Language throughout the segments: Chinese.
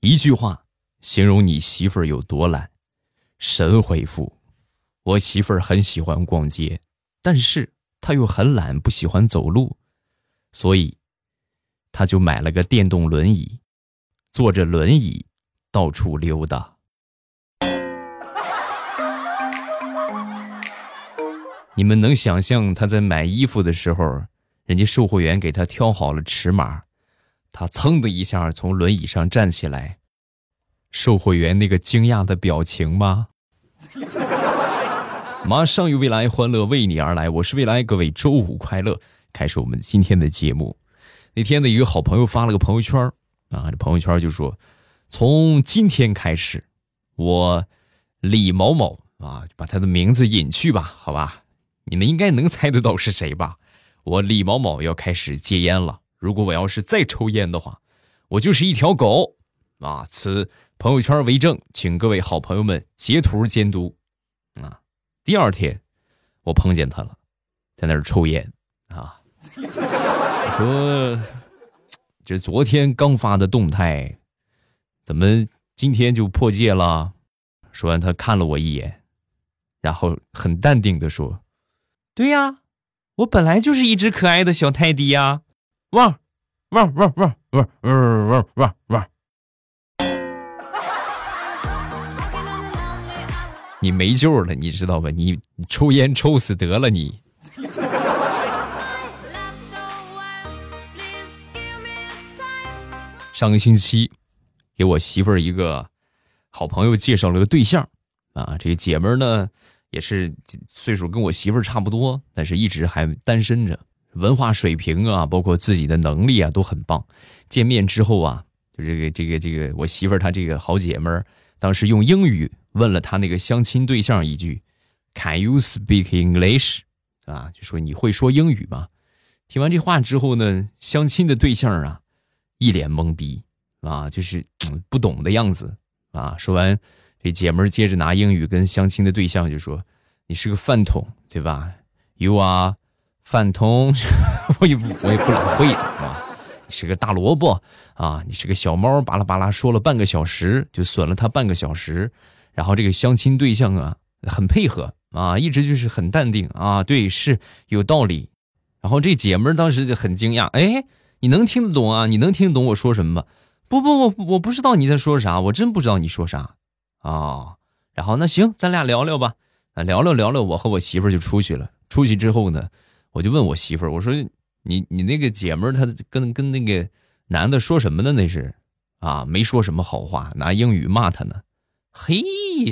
一句话形容你媳妇儿有多懒。神回复：我媳妇儿很喜欢逛街，但是她又很懒，不喜欢走路，所以她就买了个电动轮椅，坐着轮椅到处溜达。你们能想象她在买衣服的时候，人家售货员给她挑好了尺码？他噌的一下从轮椅上站起来，售货员那个惊讶的表情吗？马上有未来，欢乐为你而来。我是未来，各位周五快乐！开始我们今天的节目。那天的一个好朋友发了个朋友圈啊，这朋友圈就说：“从今天开始，我李某某啊，把他的名字隐去吧，好吧？你们应该能猜得到是谁吧？我李某某要开始戒烟了。”如果我要是再抽烟的话，我就是一条狗啊！此朋友圈为证，请各位好朋友们截图监督啊！第二天，我碰见他了，在那儿抽烟啊。我说：“这昨天刚发的动态，怎么今天就破戒了？”说完，他看了我一眼，然后很淡定的说：“对呀，我本来就是一只可爱的小泰迪呀。”汪，汪汪汪汪汪汪汪汪！你没救了，你知道吧？你你抽烟抽死得了你！上个星期，给我媳妇儿一个好朋友介绍了个对象啊，这个姐们儿呢也是岁数跟我媳妇儿差不多，但是一直还单身着。文化水平啊，包括自己的能力啊，都很棒。见面之后啊，就这个这个这个，我媳妇儿她这个好姐们儿，当时用英语问了她那个相亲对象一句：“Can you speak English？” 啊，就说你会说英语吗？听完这话之后呢，相亲的对象啊，一脸懵逼啊，就是不懂的样子啊。说完，这姐们儿接着拿英语跟相亲的对象就说：“你是个饭桶，对吧？You are。”饭桶，我也不我也不老会啊！你是个大萝卜啊！你是个小猫，巴拉巴拉说了半个小时，就损了他半个小时。然后这个相亲对象啊，很配合啊，一直就是很淡定啊，对，是有道理。然后这姐们当时就很惊讶，哎，你能听得懂啊？你能听懂我说什么吗？不不不，我不知道你在说啥，我真不知道你说啥啊。然后那行，咱俩聊聊吧，聊聊聊聊，我和我媳妇就出去了。出去之后呢？我就问我媳妇儿，我说你你那个姐们儿，她跟跟那个男的说什么呢？那是啊，没说什么好话，拿英语骂他呢。嘿，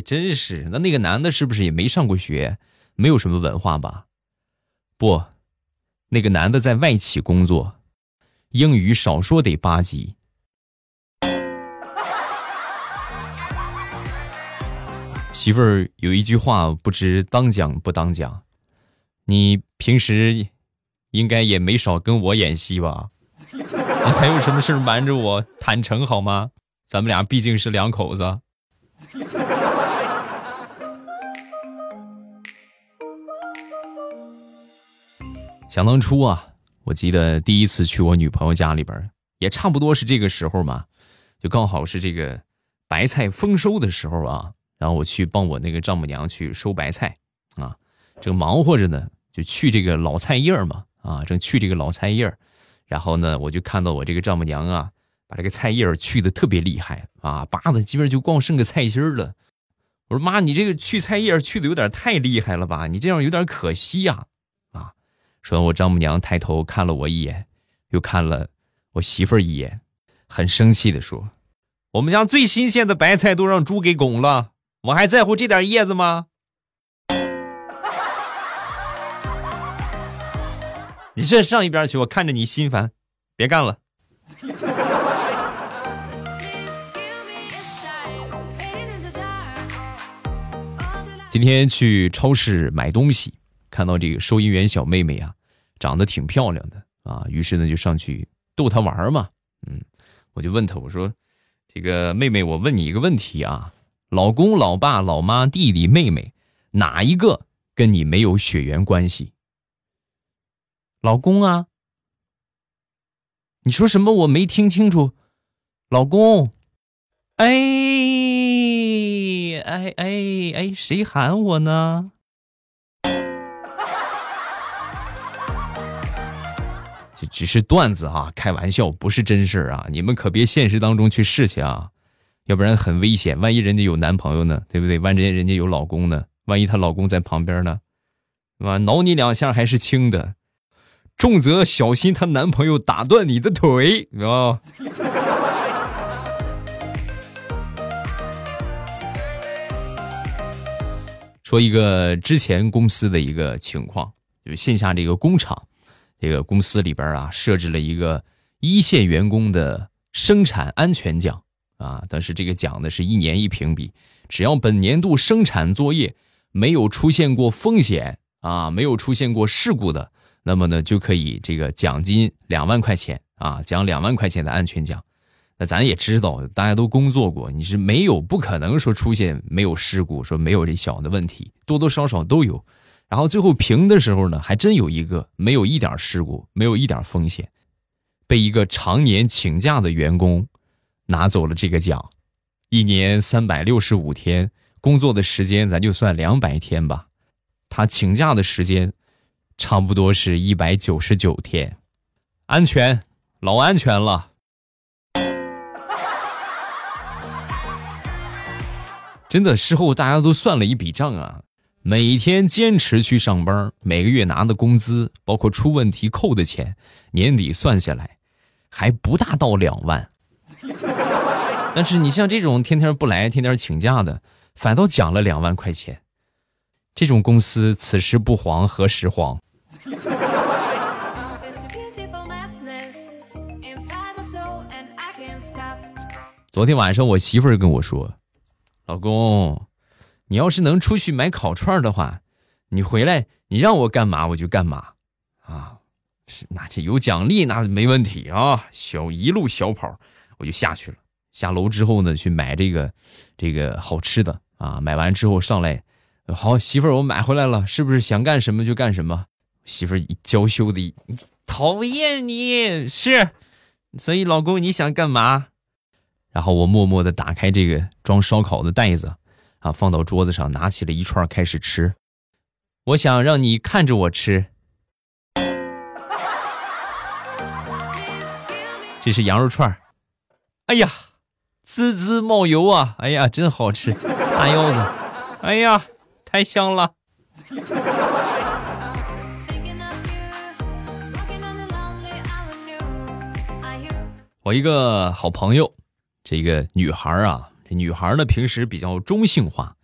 真是，那那个男的是不是也没上过学，没有什么文化吧？不，那个男的在外企工作，英语少说得八级。媳妇儿有一句话，不知当讲不当讲。你平时应该也没少跟我演戏吧？你还有什么事瞒着我？坦诚好吗？咱们俩毕竟是两口子。想当初啊，我记得第一次去我女朋友家里边，也差不多是这个时候嘛，就刚好是这个白菜丰收的时候啊。然后我去帮我那个丈母娘去收白菜啊。正忙活着呢，就去这个老菜叶嘛，啊，正去这个老菜叶然后呢，我就看到我这个丈母娘啊，把这个菜叶去的特别厉害啊，扒的基本就光剩个菜心了。我说妈，你这个去菜叶去的有点太厉害了吧？你这样有点可惜呀，啊！说完，我丈母娘抬头看了我一眼，又看了我媳妇儿一眼，很生气的说：“我们家最新鲜的白菜都让猪给拱了，我还在乎这点叶子吗？”你这上一边去，我看着你心烦，别干了。今天去超市买东西，看到这个收银员小妹妹啊，长得挺漂亮的啊，于是呢就上去逗她玩嘛。嗯，我就问她，我说：“这个妹妹，我问你一个问题啊，老公、老爸、老妈、弟弟、妹妹，哪一个跟你没有血缘关系？”老公啊，你说什么？我没听清楚。老公，哎哎哎哎，谁喊我呢？这只是段子啊，开玩笑，不是真事儿啊！你们可别现实当中去试去啊，要不然很危险。万一人家有男朋友呢，对不对？万一人家有老公呢？万一她老公在旁边呢？是吧？挠你两下还是轻的，重则小心她男朋友打断你的腿啊！说一个之前公司的一个情况，就是线下这个工厂。这个公司里边啊，设置了一个一线员工的生产安全奖啊，但是这个奖呢是一年一评比，只要本年度生产作业没有出现过风险啊，没有出现过事故的，那么呢就可以这个奖金两万块钱啊，奖两万块钱的安全奖。那咱也知道，大家都工作过，你是没有不可能说出现没有事故，说没有这小的问题，多多少少都有。然后最后评的时候呢，还真有一个没有一点事故，没有一点风险，被一个常年请假的员工拿走了这个奖。一年三百六十五天工作的时间，咱就算两百天吧，他请假的时间差不多是一百九十九天，安全，老安全了。真的，事后大家都算了一笔账啊。每天坚持去上班，每个月拿的工资，包括出问题扣的钱，年底算下来，还不大到两万。但是你像这种天天不来、天天请假的，反倒奖了两万块钱。这种公司此时不黄何时黄？昨天晚上我媳妇儿跟我说：“老公。”你要是能出去买烤串的话，你回来你让我干嘛我就干嘛，啊，是那这有奖励那没问题啊，小一路小跑我就下去了。下楼之后呢，去买这个这个好吃的啊，买完之后上来，好媳妇儿我买回来了，是不是想干什么就干什么？媳妇儿娇羞的，讨厌你是，所以老公你想干嘛？然后我默默的打开这个装烧烤的袋子。啊！放到桌子上，拿起了一串开始吃。我想让你看着我吃。这是羊肉串哎呀，滋滋冒油啊！哎呀，真好吃，大腰子，哎呀，太香了。我一个好朋友，这个女孩啊。这女孩呢，平时比较中性化，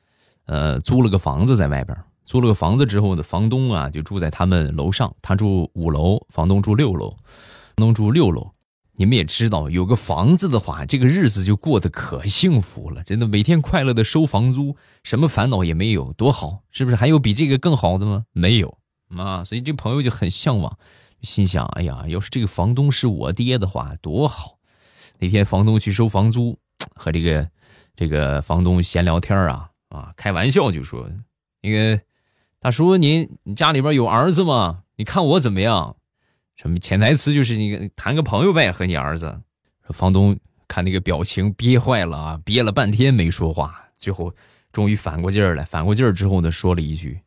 呃，租了个房子在外边。租了个房子之后呢，房东啊就住在他们楼上，他住五楼，房东住六楼。房东住六楼，你们也知道，有个房子的话，这个日子就过得可幸福了，真的，每天快乐的收房租，什么烦恼也没有，多好，是不是？还有比这个更好的吗？没有啊，所以这朋友就很向往，心想：哎呀，要是这个房东是我爹的话，多好！那天房东去收房租，和这个。这个房东闲聊天啊啊，开玩笑就说：“那个大叔，您你家里边有儿子吗？你看我怎么样？什么潜台词就是你谈个朋友呗，和你儿子。”房东看那个表情憋坏了啊，憋了半天没说话，最后终于反过劲儿来。反过劲儿之后呢，说了一句：“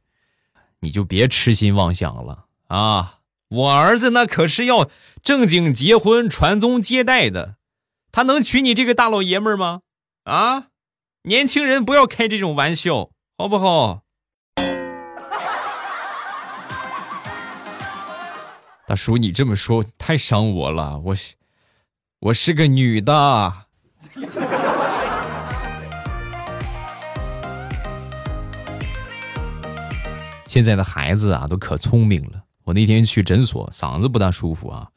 你就别痴心妄想了啊！我儿子那可是要正经结婚、传宗接代的，他能娶你这个大老爷们儿吗？”啊，年轻人不要开这种玩笑，好不好？大叔，你这么说太伤我了，我是我是个女的。现在的孩子啊，都可聪明了。我那天去诊所，嗓子不大舒服啊，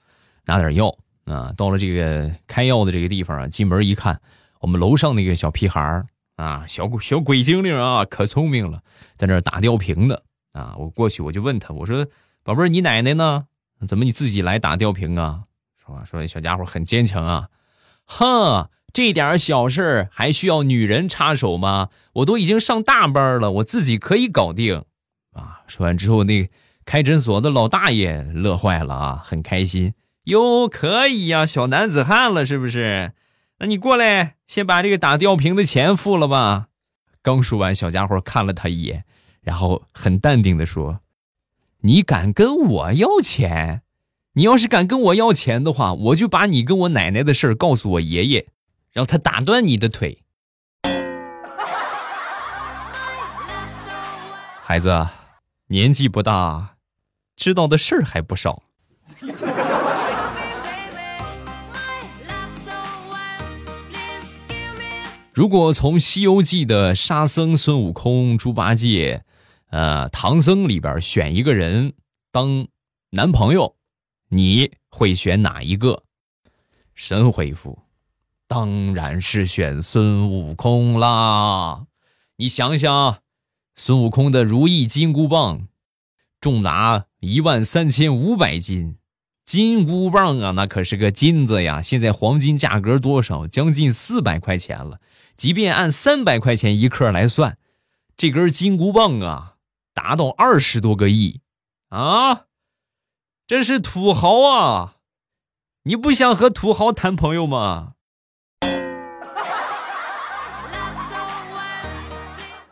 拿点药啊，到了这个开药的这个地方啊，进门一看。我们楼上那个小屁孩儿啊，小小鬼精灵啊，可聪明了，在那打吊瓶的啊。我过去我就问他，我说：“宝贝儿，你奶奶呢？怎么你自己来打吊瓶啊？”说说小家伙很坚强啊。哼，这点小事还需要女人插手吗？我都已经上大班了，我自己可以搞定啊。说完之后，那开诊所的老大爷乐坏了啊，很开心哟，可以呀，小男子汉了是不是？那你过来，先把这个打吊瓶的钱付了吧。”刚说完，小家伙看了他一眼，然后很淡定的说：“你敢跟我要钱？你要是敢跟我要钱的话，我就把你跟我奶奶的事儿告诉我爷爷，让他打断你的腿。”孩子，年纪不大，知道的事儿还不少。如果从《西游记》的沙僧、孙悟空、猪八戒、呃唐僧里边选一个人当男朋友，你会选哪一个？神回复：当然是选孙悟空啦！你想想。孙悟空的如意金箍棒，重达一万三千五百斤，金箍棒啊，那可是个金子呀！现在黄金价格多少？将近四百块钱了。即便按三百块钱一克来算，这根金箍棒啊，达到二十多个亿啊！这是土豪啊！你不想和土豪谈朋友吗？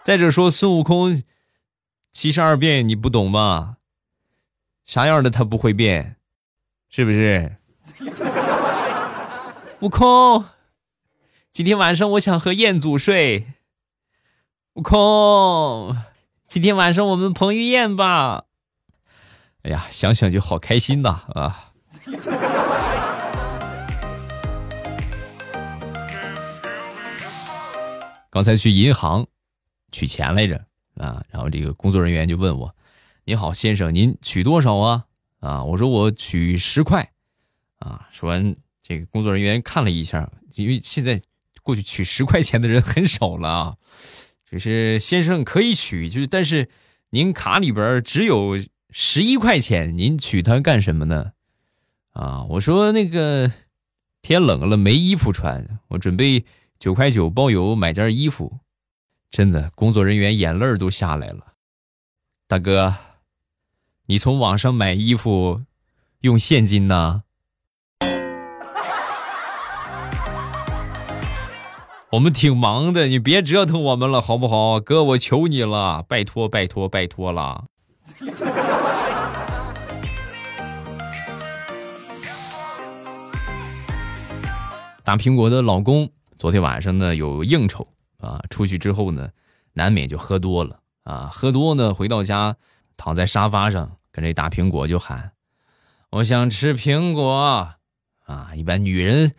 再者说，孙悟空七十二变你不懂吗？啥样的他不会变，是不是？悟空，今天晚上我想和彦祖睡。悟空，今天晚上我们彭于晏吧。哎呀，想想就好开心呐啊！刚才去银行。取钱来着啊，然后这个工作人员就问我：“你好，先生，您取多少啊？”啊，我说我取十块。啊，说完，这个工作人员看了一下，因为现在过去取十块钱的人很少了啊。只是先生可以取，就是但是您卡里边只有十一块钱，您取它干什么呢？啊，我说那个天冷了没衣服穿，我准备九块九包邮买件衣服。真的，工作人员眼泪都下来了。大哥，你从网上买衣服用现金呢？我们挺忙的，你别折腾我们了，好不好？哥，我求你了，拜托，拜托，拜托了。大苹果的老公昨天晚上呢有应酬。啊，出去之后呢，难免就喝多了啊。喝多呢，回到家，躺在沙发上，跟这大苹果就喊：“我想吃苹果。”啊，一般女人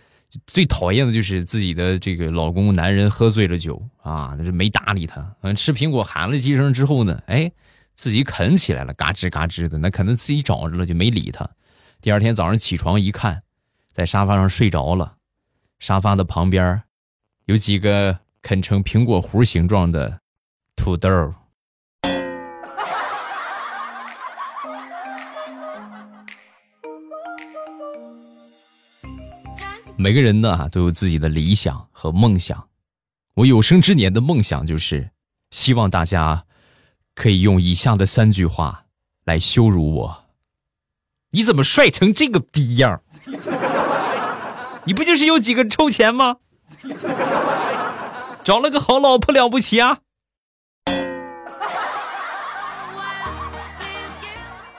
最讨厌的就是自己的这个老公，男人喝醉了酒啊，那就没搭理他。嗯，吃苹果喊了几声之后呢，哎，自己啃起来了，嘎吱嘎吱的，那可能自己找着了，就没理他。第二天早上起床一看，在沙发上睡着了，沙发的旁边有几个。啃成苹果核形状的土豆。每个人呢都有自己的理想和梦想。我有生之年的梦想就是，希望大家可以用以下的三句话来羞辱我：你怎么帅成这个逼样？你不就是有几个臭钱吗？找了个好老婆了不起啊！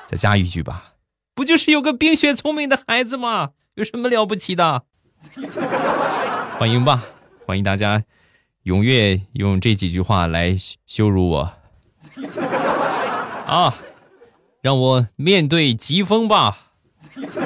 再加一句吧，不就是有个冰雪聪明的孩子吗？有什么了不起的？欢迎吧，欢迎大家踊跃用这几句话来羞辱我 啊！让我面对疾风吧。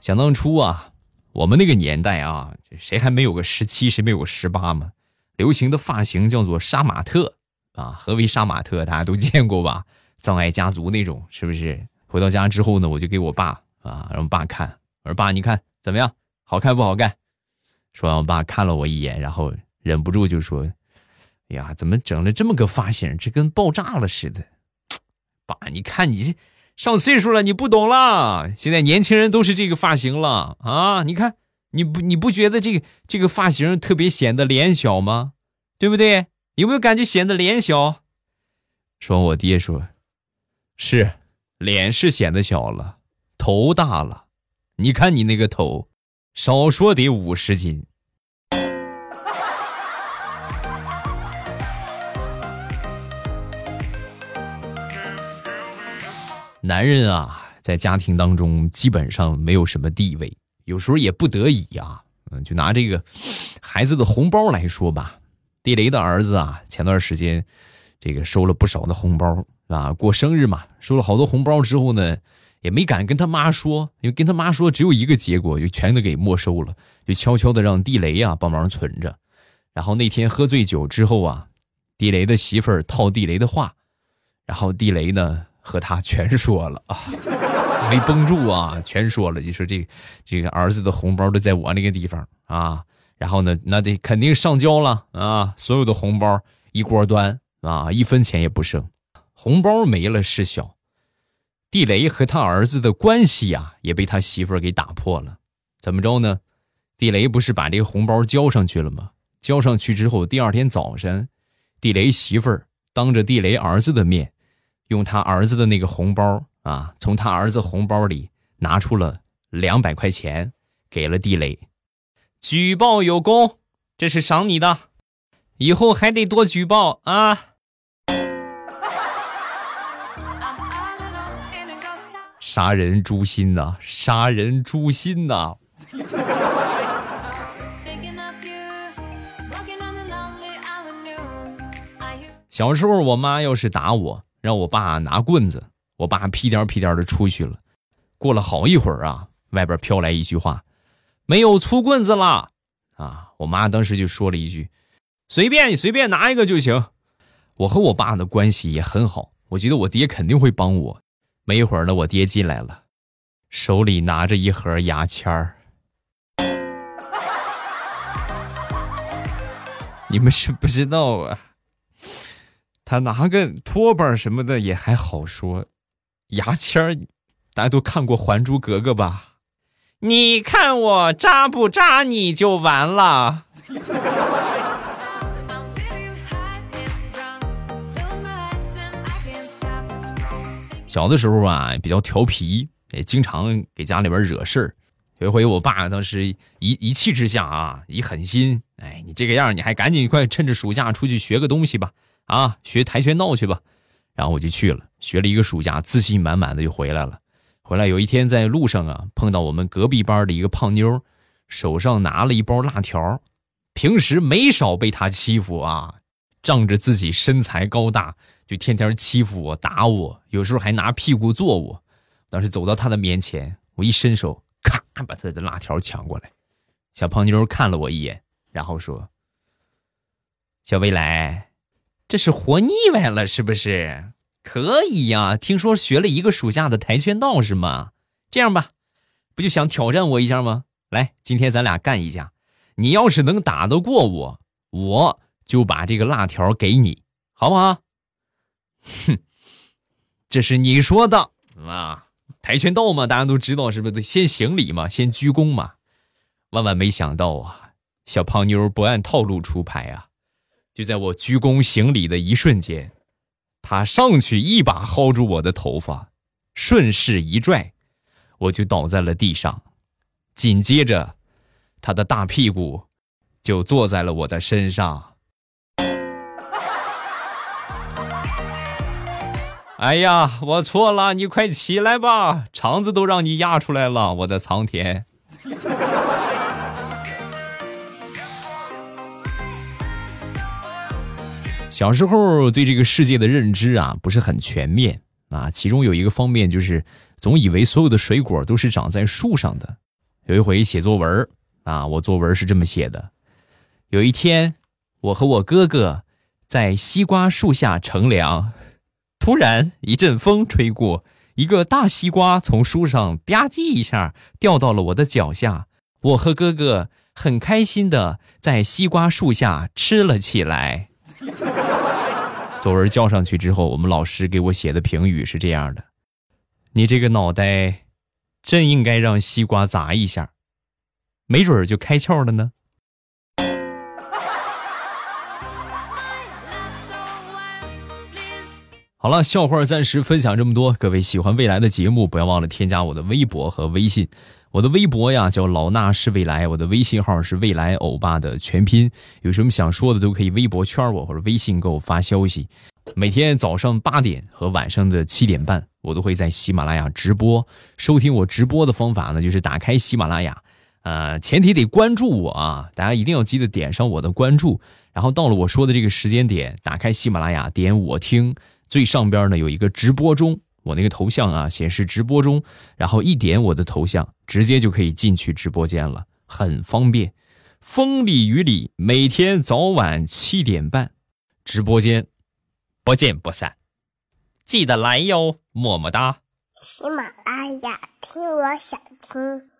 想当初啊，我们那个年代啊，谁还没有个十七，谁没有个十八嘛？流行的发型叫做杀马特啊。何为杀马特？大家都见过吧？葬爱家族那种，是不是？回到家之后呢，我就给我爸啊，让我爸看，我说爸，你看怎么样？好看不好看？说完，我爸看了我一眼，然后忍不住就说：“哎呀，怎么整了这么个发型？这跟爆炸了似的。”爸，你看你。上岁数了，你不懂了。现在年轻人都是这个发型了啊！你看，你不你不觉得这个这个发型特别显得脸小吗？对不对？有没有感觉显得脸小？说我爹说，是脸是显得小了，头大了，你看你那个头，少说得五十斤。男人啊，在家庭当中基本上没有什么地位，有时候也不得已啊。嗯，就拿这个孩子的红包来说吧，地雷的儿子啊，前段时间这个收了不少的红包啊，过生日嘛，收了好多红包之后呢，也没敢跟他妈说，因为跟他妈说只有一个结果，就全都给没收了，就悄悄的让地雷啊帮忙存着。然后那天喝醉酒之后啊，地雷的媳妇儿套地雷的话，然后地雷呢。和他全说了啊，没绷住啊，全说了，就说这这个儿子的红包都在我那个地方啊，然后呢，那得肯定上交了啊，所有的红包一锅端啊，一分钱也不剩，红包没了是小，地雷和他儿子的关系呀，也被他媳妇儿给打破了，怎么着呢？地雷不是把这个红包交上去了吗？交上去之后，第二天早晨，地雷媳妇儿当着地雷儿子的面。用他儿子的那个红包啊，从他儿子红包里拿出了两百块钱，给了地雷。举报有功，这是赏你的，以后还得多举报啊！杀人诛心呐，杀人诛心呐！小时候，我妈要是打我。让我爸拿棍子，我爸屁颠屁颠的出去了。过了好一会儿啊，外边飘来一句话：“没有粗棍子了。”啊，我妈当时就说了一句：“随便你随便拿一个就行。”我和我爸的关系也很好，我觉得我爹肯定会帮我。没一会儿呢，我爹进来了，手里拿着一盒牙签儿。你们是不知道啊。他拿个拖把什么的也还好说，牙签儿，大家都看过《还珠格格》吧？你看我扎不扎你就完了。小的时候啊，比较调皮，也经常给家里边惹事儿。有一回，我爸当时一一气之下啊，一狠心，哎，你这个样，你还赶紧快趁着暑假出去学个东西吧。啊，学跆拳道去吧，然后我就去了，学了一个暑假，自信满满的就回来了。回来有一天在路上啊，碰到我们隔壁班的一个胖妞，手上拿了一包辣条。平时没少被她欺负啊，仗着自己身材高大，就天天欺负我、打我，有时候还拿屁股坐我。当时走到他的面前，我一伸手，咔，把他的辣条抢过来。小胖妞看了我一眼，然后说：“小未来。”这是活腻歪了是不是？可以呀，听说学了一个暑假的跆拳道是吗？这样吧，不就想挑战我一下吗？来，今天咱俩干一架，你要是能打得过我，我就把这个辣条给你，好不好？哼，这是你说的啊！跆拳道嘛，大家都知道是不是？得先行礼嘛，先鞠躬嘛。万万没想到啊，小胖妞不按套路出牌啊！就在我鞠躬行礼的一瞬间，他上去一把薅住我的头发，顺势一拽，我就倒在了地上。紧接着，他的大屁股就坐在了我的身上。哎呀，我错了，你快起来吧，肠子都让你压出来了，我的苍天！小时候对这个世界的认知啊不是很全面啊，其中有一个方面就是总以为所有的水果都是长在树上的。有一回写作文啊，我作文是这么写的：有一天，我和我哥哥在西瓜树下乘凉，突然一阵风吹过，一个大西瓜从树上吧唧一下掉到了我的脚下，我和哥哥很开心的在西瓜树下吃了起来。作文交上去之后，我们老师给我写的评语是这样的：“你这个脑袋，真应该让西瓜砸一下，没准儿就开窍了呢。”好了，笑话暂时分享这么多。各位喜欢未来的节目，不要忘了添加我的微博和微信。我的微博呀叫老衲是未来，我的微信号是未来欧巴的全拼。有什么想说的都可以微博圈我或者微信给我发消息。每天早上八点和晚上的七点半，我都会在喜马拉雅直播。收听我直播的方法呢，就是打开喜马拉雅，呃，前提得关注我啊，大家一定要记得点上我的关注。然后到了我说的这个时间点，打开喜马拉雅，点我听，最上边呢有一个直播中。我那个头像啊，显示直播中，然后一点我的头像，直接就可以进去直播间了，很方便。风里雨里，每天早晚七点半，直播间不见不散，记得来哟，么么哒。喜马拉雅听，我想听。